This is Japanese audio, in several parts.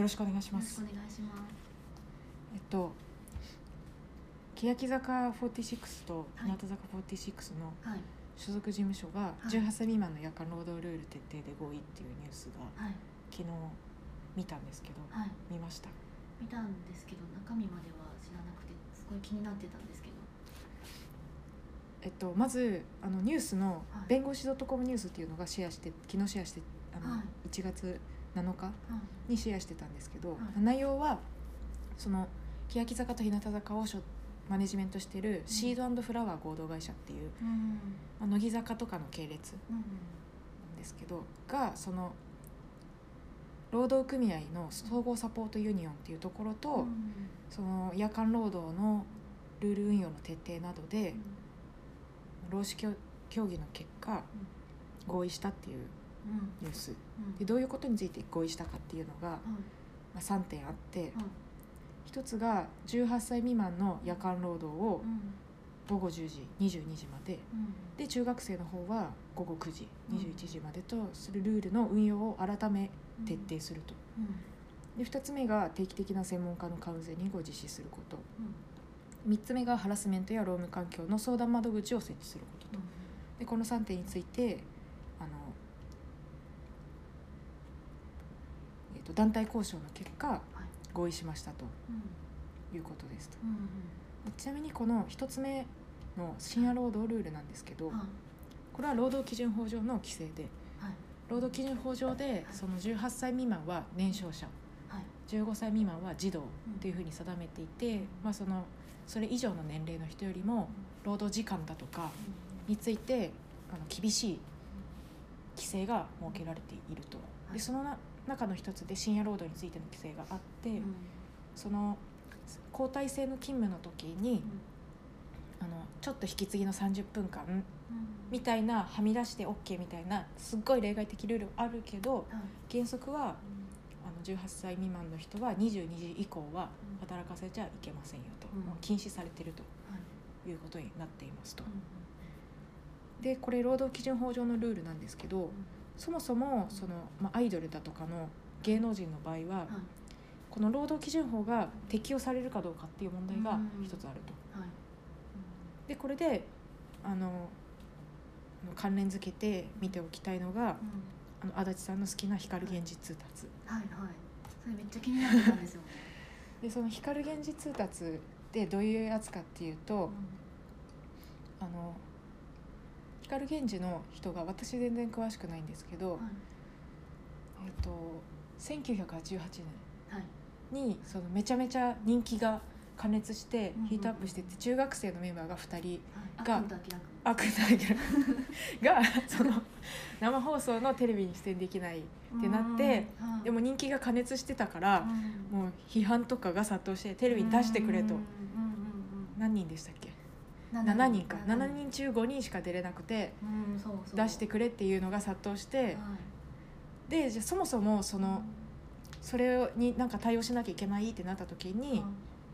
よろしくお願いします。お願いします。えっと欅坂46と日はい。向坂46のはい。所属事務所がい。18歳未満の夜間労働ルール徹底で合意っていうニュースがはい。昨日見たんですけどはい。見ました？見たんですけど中身までは知らなくてすごい気になってたんですけど。えっとまずあのニュースのはい。弁護士 .com ニュースっていうのがシェアして昨日シェアしてあの、はい。1月7日はいにシェアしてたんですけど、はい内容はその欅坂と日向坂をしょマネジメントしているシードフラワー合同会社っていう、うん。まあ、乃木坂とかの系列うん。なんですけどがその労働組合の総合サポートユニオンっていうところと、うん。その夜間労働のルール運用の徹底などで労使協協議の結果合意したっていううん。ニュース。うん。でどういうことについて合意したかっていうのが、はいまあ、3点あってはい一つが18歳未満の夜間労働をうん。午後10時22時まで。うん。で中学生の方は午後9時うん。21時までとするルールの運用を改めうん。徹底すると。うん。で2つ目が定期的な専門家のカウンセリングを実施すること。うん。3つ目がハラスメントや労務環境の相談窓口を設置することと。でこの3点についてあの、えー、と団体交渉の結果はい。合意しましたとうん。いうことですと。ちなみにこの1つ目の深夜労働ルールなんですけどこれは労働基準法上の規制ではい。労働基準法上でその18歳未満は年少者はい。15歳未満は児童っていうふうに定めていて、まあ、そのそれ以上の年齢の人よりも労働時間だとかについてあの厳しい規制が設けられていると。でそのな中の一つで深夜労働についての規制があって、うん。その交代制の勤務の時にあのちょっと引き継ぎの30分間うん。みたいなはみ出して OK みたいなすっごい例外的ルールあるけどはい原則はあの18歳未満の人は22時以降は働かせちゃいけませんよと、うん。もう禁止されてるとはい。いうことになっていますと。うんでこれ労働基準法上のルールなんですけどそもそもその、まあ、アイドルだとかの芸能人の場合は、はい。この労働基準法が適用されるかどうかっていう問題がうん一つあると。はい。でこれであの関連づけて見ておきたいのがうん。あの足立さんの好きな光源氏通達。はいはい。それめっちゃ気になってたんですよ。ね でその光源氏通達ってどういうやつかっていうと、あの光源氏の人が私全然詳しくないんですけど、はい。えっと1988はい。年にそのめちゃめちゃ人気が加熱してヒートアップしてて中学生のメンバーが2人はい。があ久保田明君悪ないけどがその生放送のテレビに出演できないってなってでも人気が加熱してたからうん。もう批判とかが殺到してテレビに出してくれと。何人でしたっけ？うん7人か。7 7人中5人しか出れなくて出してくれっていうのが殺到してはい。でじゃあそもそもそのそれになんか対応しなきゃいけないってなった時に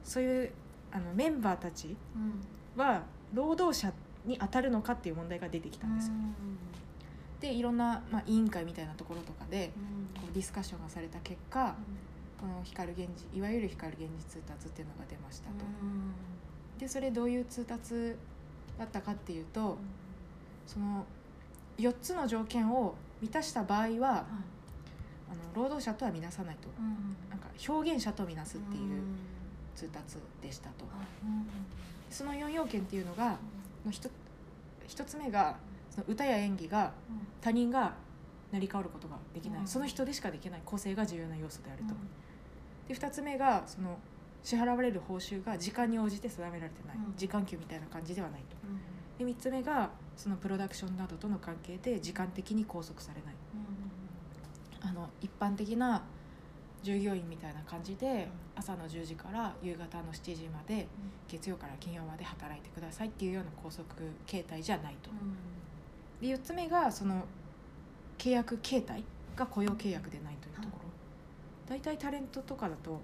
そういうあのメンバーたちうん。は労働者に当たるのかっていう問題が出てきたんですよ。でいろんな、まあ、委員会みたいなところとかでうん。こうディスカッションがされた結果この光源氏いわゆる光源氏通達っていうのが出ましたと。うんでそれどういう通達だったかっていうとその4つの条件を満たした場合ははい。あの労働者とは見なさないと。うんなんか表現者と見なすっていううん。通達でしたと。はい。うんその4要件っていうのがの一一つ目がその歌や演技が他人が成り代わることができない、うん。その人でしかできない個性が重要な要素であると。うん。で2つ目がその支払われる報酬が時間に応じて定められてない、うん。時間給みたいな感じではないと。うん。で3つ目がそのプロダクションなどとの関係で時間的に拘束されない。あの一般的な従業員みたいな感じで朝の10時から夕方の7時まで月曜から金曜まで働いてくださいっていうような拘束形態じゃないと。で4つ目がその契約形態が雇用契約でないというところ。大体タレントとかだと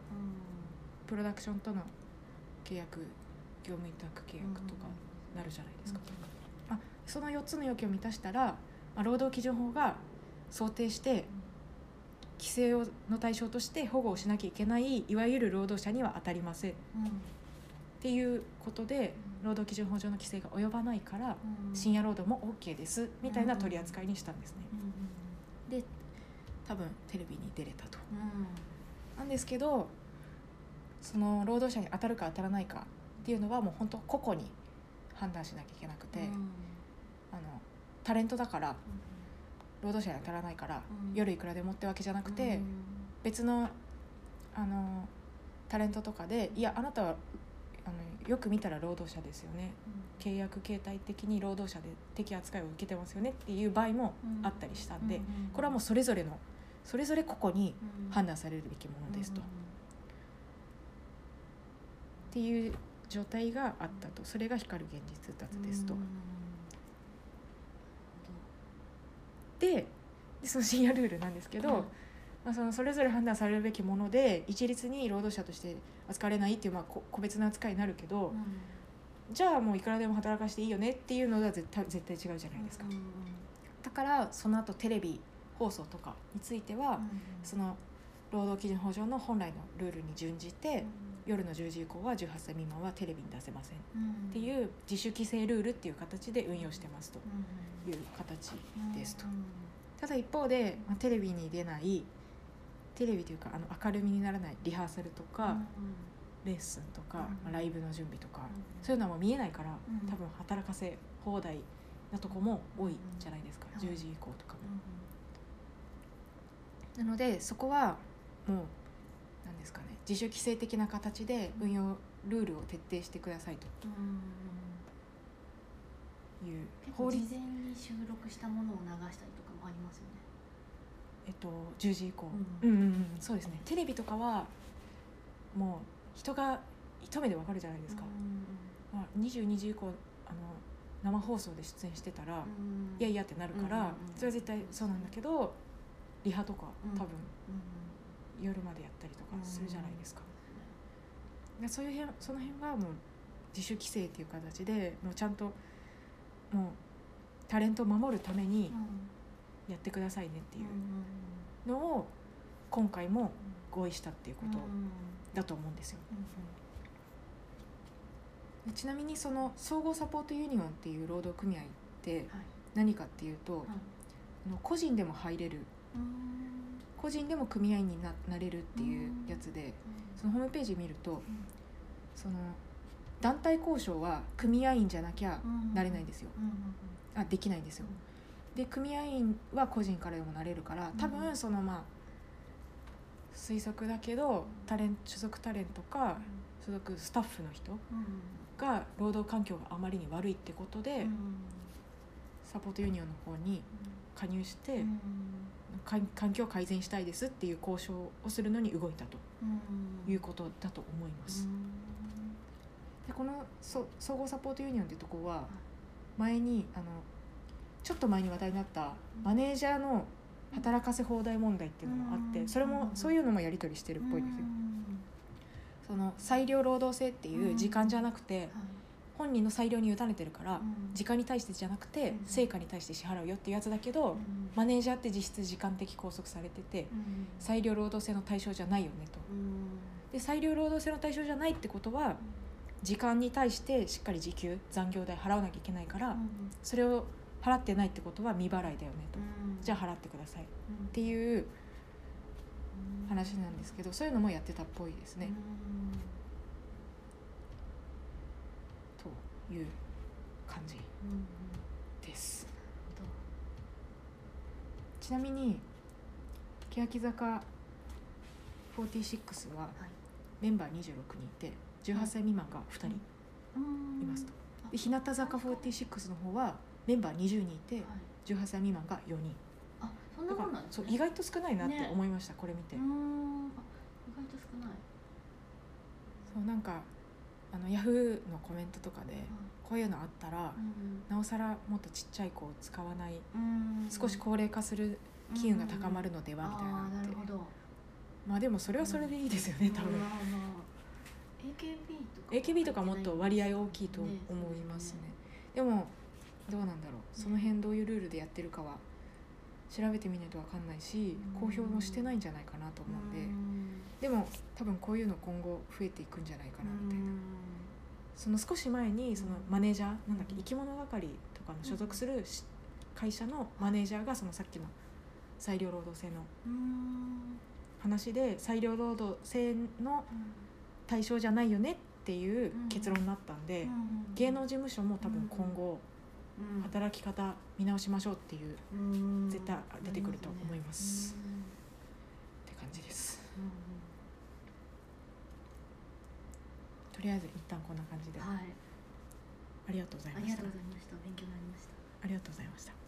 プロダクションとの契約業務委託契約とかなるじゃないですか。あその4つの要件を満たしたら、まあ、労働基準法が想定して規制をの対象として保護をしなきゃいけないいわゆる労働者には当たりません。っうんていうことで労働基準法上の規制が及ばないからうん。深夜労働も OK です。みたいな取り扱いにしたんですね。うん。で多分テレビに出れたと。うん。なんですけどその労働者に当たるか当たらないかっていうのはもう本当個々に判断しなきゃいけなくて、うん。あのタレントだから労働者に当たらないから、うん。夜いくらでもってわけじゃなくて、うん。別のあのタレントとかで「いやあなたはあのよく見たら労働者ですよね。契約形態的に労働者で適扱いを受けてますよね」っていう場合もあったりしたんで、これはもうそれぞれのそれぞれ個々に判断されるべきものですと。っていう状態があったと。それが光る現実脱ですと。うん。ででその深夜ルールなんですけど、うん。まあ、そのそれぞれ判断されるべきもので一律に労働者として扱われないっていうまあこ個別な扱いになるけど、じゃあもういくらでも働かしていいよねっていうのは絶対絶対違うじゃないですか。だからその後テレビ放送とかについては、その労働基準法上の本来のルールに準じて、夜の10時以降は18歳未満はテレビに出せません。ってういう自主規制ルールっていう形で運用してますという形ですと。ただ一方で、まあ、テレビに出ないテレビというかあの明るみにならないリハーサルとか、レッスンとか、うんまあ、ライブの準備とか、そういうのはもう見えないから、うん多分働かせ放題なとこも多いじゃないですか、うん。10時以降とかも。なのでそこはもう何ですかね自主規制的な形で運用ルールを徹底してくださいと。いう法律。事前に収録したものを流したりとかもありますよね。えっと、10時以降、ううんん、うんうん。そうですね。テレビとかはもう人が一目でわかるじゃないですか、まあ、22時以降あの生放送で出演してたら、いやいやってなるから、それは絶対そうなんだけどリハとかうん。多分夜までやったりとかするじゃないですか、でそういう辺その辺はもう自主規制っていう形でもうちゃんともうタレントを守るためにやってくださいねっていうのを今回も合意したっていうことだと思うんですよ。でちなみにその総合サポートユニオンっていう労働組合って何かっていうと、あの個人でも入れる個人でも組合員にななれるっていうやつで、そのホームページ見るとその団体交渉は組合員じゃなきゃなれないんですよ、あできないんですよ。で組合員は個人からでもなれるから多分そのまあ推測だけどタレン所属タレントか所属スタッフの人が労働環境があまりに悪いってことで、サポートユニオンの方に加入して、か環境を改善したいですっていう交渉をするのに動いたということだと思います。でこのそ総合サポートユニオンってとこは前にあのちょっと前に話題になったマネージャーの働かせ放題問題っていうのもあってうん。それもそういうのもやり取りしてるっぽいですよ。その裁量労働制っていう時間じゃなくて本人の裁量に委ねてるから時間に対してじゃなくてうん。成果に対して支払うよっていうやつだけどマネージャーって実質時間的拘束されてて裁量労働制の対象じゃないよねと。で裁量労働制の対象じゃないってことは時間に対してしっかり時給残業代払わなきゃいけないからそれを払ってないってことは未払いだよねと。じゃあ払ってください。っていう話なんですけどそういうのもやってたっぽいですね、という感じです。ちなみに欅坂46はメンバー26人いて18歳未満が2人いますと。で日向坂46の方はメンバー20人いて18歳未満が4人。あそんななそう意外と少ないなってね。思いました、これ見て、意外と少ない。そうなんかあのヤフーのコメントとかでこういうのあったらなおさらもっとちっちゃい子を使わない少し高齢化する機運が高まるのではみたいなって。るほど。まあでもそれはそれでいいですよね多分。AKB とかもっと割合大きいと思いますね。でもどうなんだろう。その辺どういうルールでやってるかは調べてみないと分かんないしうん。公表もしてないんじゃないかなと思うんででも多分こういうの今後増えていくんじゃないかなみたいな。その少し前にそのマネージャーなんだっけ生き物係とかの所属するし会社のマネージャーがそのさっきの裁量労働制の話で裁量労働制の対象じゃないよねっていう結論になったんで芸能事務所も多分今後働き方見直しましょうっていう絶対出てくると思います。って感じです。とりあえず一旦こんな感じで。はい。ありがとうございありがましたとうございました。勉強になりました。ありがとうございました